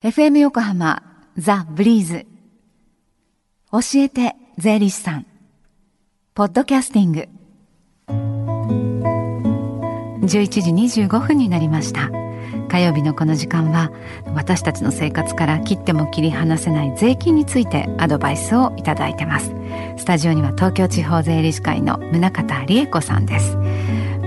FM 横浜ザ・ブリーズ。教えて税理士さん。ポッドキャスティング。11時25分になりました。火曜日のこの時間は私たちの生活から切っても切り離せない税金についてアドバイスをいただいてます。スタジオには東京地方税理士会の宗方理恵子さんです。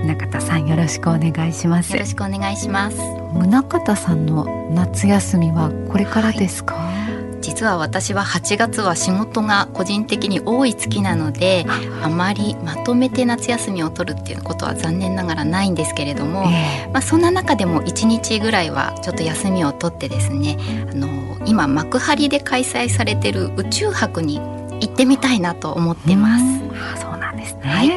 宗方さんよろしくお願いします。よろしくお願いします。宗方さんの夏休みはこれからですか、はい。実は私は8月は仕事が個人的に多い月なのであ。まりまとめて夏休みを取るっていうことは残念ながらないんですけれども、えー、まあ、そんな中でも1日ぐらいはちょっと休みを取ってですねあの今幕張で開催されてる宇宙博に行ってみたいなと思ってます。あそうなんですね、はい、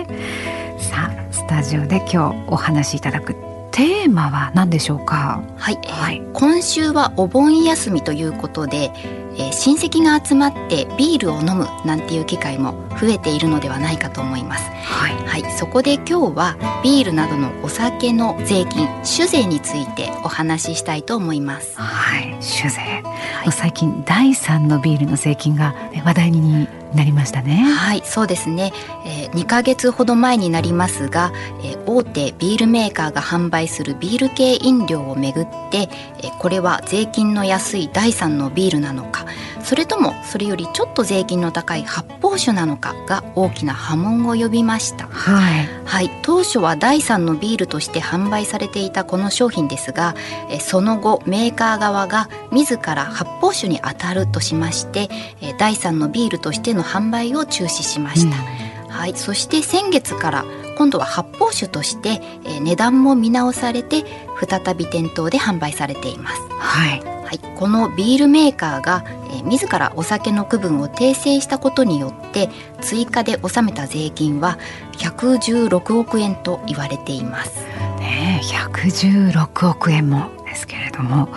さあスタジオで今日お話しいただくテーマは何でしょうか？はい、はい、今週はお盆休みということでえー、親戚が集まってビールを飲むなんていう機会も増えているのではないかと思います。はい、はい、そこで今日はビールなどのお酒の税金酒税についてお話ししたいと思います。はい、酒税、はい、最近第三のビールの税金が話題になりましたね。はい、そうですね。えー、2ヶ月ほど前になりますが、えー、大手ビールメーカーが販売するビール系飲料をめぐって、えー、これは税金の安い第三のビールなのか、それともそれよりちょっと税金の高い発泡酒なのかが大きな波紋を呼びました。はい、はい、当初は第三のビールとして販売されていたこの商品ですが、えその後メーカー側が自ら発泡酒に当たるとしまして、え第三のビールとしての販売を中止しました。うん、はい、そして先月から今度は発泡酒として、え値段も見直されて再び店頭で販売されています。はい。い、このビールメーカーが、えー、自らお酒の区分を訂正したことによって追加で納めた税金は116億円と言われています。ね、116億円もですけれども。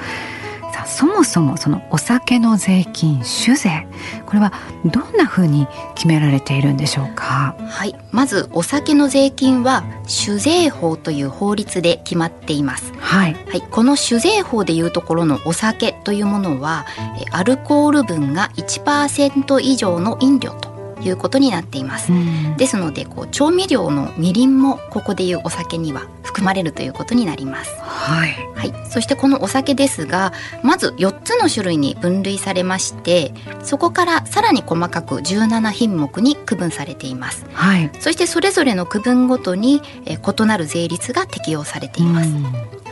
そもそもそのお酒の税金酒税これはどんなふうに決められているんでしょうか？はいまずお酒の税金は酒税法という法律で決まっています、はい、はい、この酒税法でいうところのお酒というものはアルコール分が1%以上の飲料ということになっています。ですのでこう調味料のみりんもここでいうお酒には含まれるということになります。はい、はい、そしてこのお酒ですがまず4つの種類に分類されましてそこからさらに細かく17品目に区分されています。はい、そしてそれぞれの区分ごとにえ異なる税率が適用されています。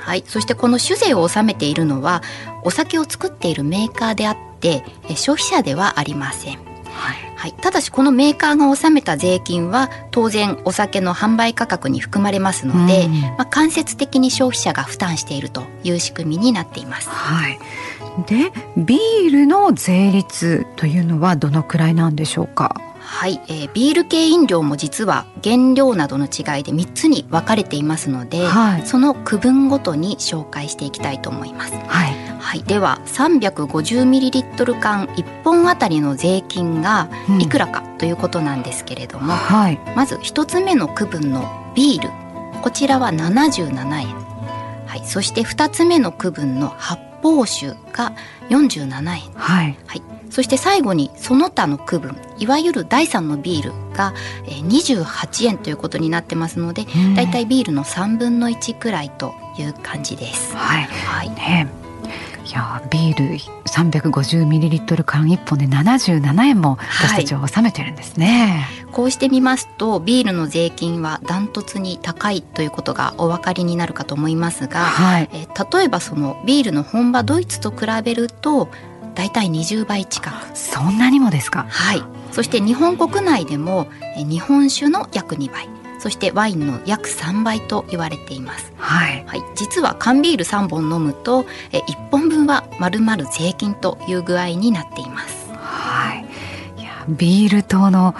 はい、そしてこの酒税を納めているのはお酒を作っているメーカーであって消費者ではありません。はい。はい、ただしこのメーカーが納めた税金は当然お酒の販売価格に含まれますので、うん、まあ、間接的に消費者が負担しているという仕組みになっています。はい、でビールの税率というのはどのくらいなんでしょうか？はい、えー、ビール系飲料も実は原料などの違いで3つに分かれていますので、はい、その区分ごとに紹介していきたいと思います。はい、はい、では 350ml 缶1本あたりの税金がいくらかということなんですけれども、うんはい、まず1つ目の区分のビールこちらは77円、はい、そして2つ目の区分の発泡酒が47円、はい、はいそして最後にその他の区分いわゆる第3のビールが28円ということになってますのでだいたいビールの3分の1くらいという感じです。はい、はい。ね。いやビール 350ml 缶1本で77円も私たちは納めてるんですね、はい、こうしてみますとビールの税金はダントツに高いということがお分かりになるかと思いますが、はい、え例えばそのビールの本場ドイツと比べるとだいたい20倍近くそんなにもですか？はいそして日本国内でも日本酒の約2倍そしてワインの約3倍と言われています。はい、はい、実は缶ビール3本飲むとえ1本分はまるまる税金という具合になっています。はい。いやビール党の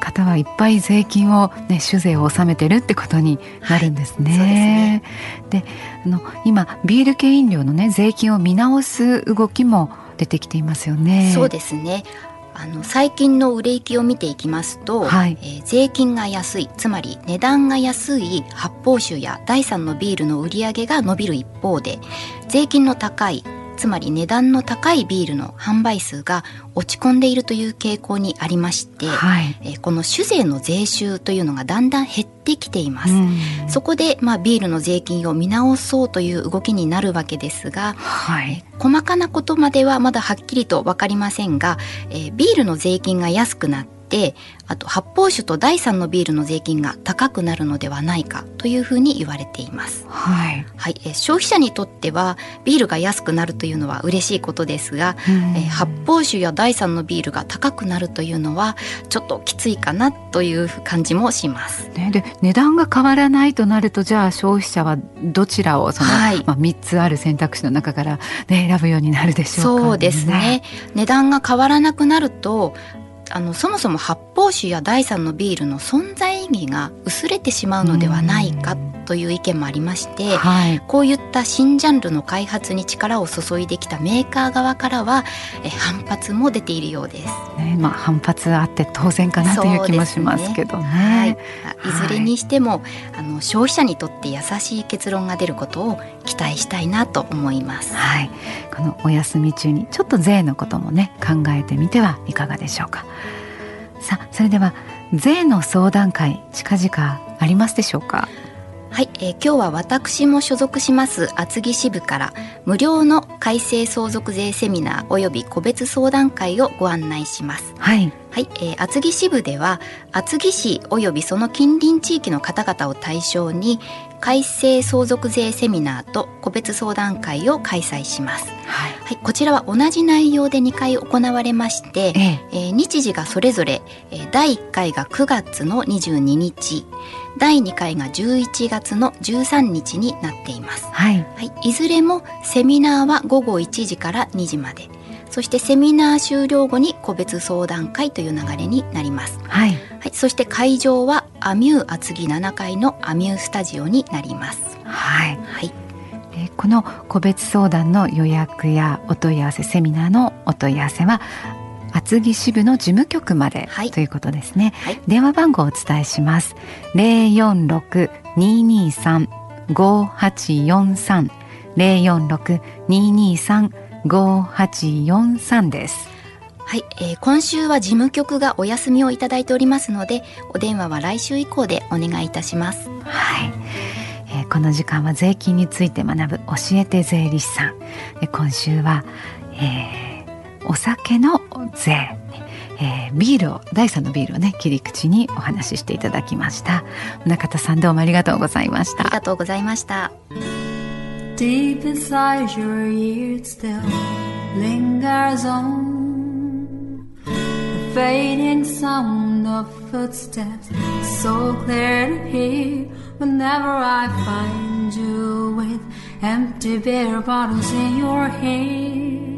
方はいっぱい税金をね酒税を納めてるってことになるんですね。はい、で、ね、あの今ビール系飲料のね税金を見直す動きも出てきていますよね。そうですねあの最近の売れ行きを見ていきますと、はい、えー、税金が安いつまり値段が安い発泡酒や第三のビールの売り上げが伸びる一方で税金の高いつまり値段の高いビールの販売数が落ち込んでいるという傾向にありまして、はい、えこの酒税の税収というのがだんだん減ってきています。そこで、まあ、ビールの税金を見直そうという動きになるわけですが、はい、細かなことまではまだはっきりと分かりませんが、えー、ビールの税金が安くなってってあと発泡酒と第3のビールの税金が高くなるのではないかというふうに言われています。はい、はい、え消費者にとってはビールが安くなるというのは嬉しいことですが、え発泡酒や第3のビールが高くなるというのはちょっときついかなという感じもします。ね、で値段が変わらないとなるとじゃあ消費者はどちらをその、はい、まあ、3つある選択肢の中から、ね、選ぶようになるでしょうか、ね、そうですね。値段が変わらなくなるとあのそもそも発泡酒や第三のビールの存在意義が薄れてしまうのではないかという意見もありまして、はい、こういった新ジャンルの開発に力を注いできたメーカー側からはえ反発も出ているようです。ね、まあ反発あって当然かなという気もしますけどね。ねはい、いずれにしても、はい、あの消費者にとって優しい結論が出ることを期待したいなと思います。はい、このお休み中にちょっと税のこともね考えてみてはいかがでしょうか。さあそれでは税の相談会近々ありますでしょうか？はい、えー、今日は私も所属します厚木支部から無料の改正相続税セミナーおよび個別相談会をご案内します。はい、はい、えー、厚木支部では厚木市およびその近隣地域の方々を対象に改正相続税セミナーと個別相談会を開催します。はい、はい、こちらは同じ内容で2回行われまして、えええー、日時がそれぞれ、えー、第1回が9月の22日第2回が11月の13日になっています。はい、はい、いずれもセミナーは午後1時から2時まで。そしてセミナー終了後に個別相談会という流れになります。はい。はい、そして会場はアミュー厚木7階のアミュースタジオになります。はい。はい。この個別相談の予約やお問い合わせセミナーのお問い合わせは厚木支部の事務局まで、はい、ということですね、はい、電話番号をお伝えします。零四六二二三五八四三。零四六二二三五八四三です。はい、えー、今週は事務局がお休みをいただいておりますのでお電話は来週以降でお願いいたします。はい、えー、この時間は税金について学ぶ教えて税理士さん。今週は、えーお酒の税、えー、ビールを第三のビールをね切り口にお話ししていただきました中田さんどうもありがとうございましたありがとうございました Deep inside your ears still lingers on The fading sound of footsteps So clear to hear Whenever I find you with Empty beer bottles in your hand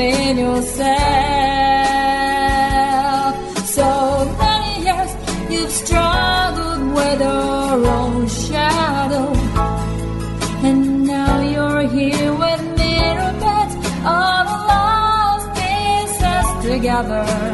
In yourself. So many years you've struggled with your own shadow, and now you're here with mirror bits of lost pieces together.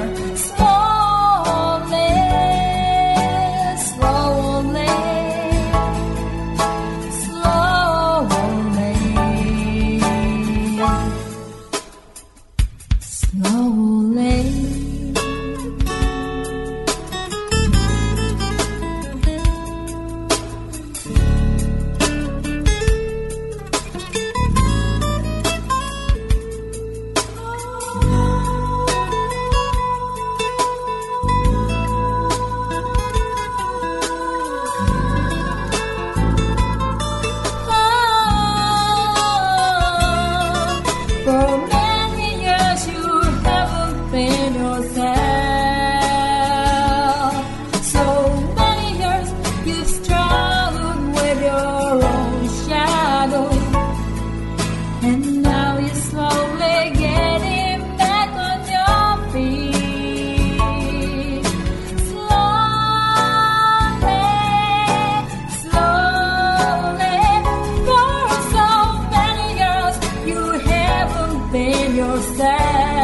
within yourself.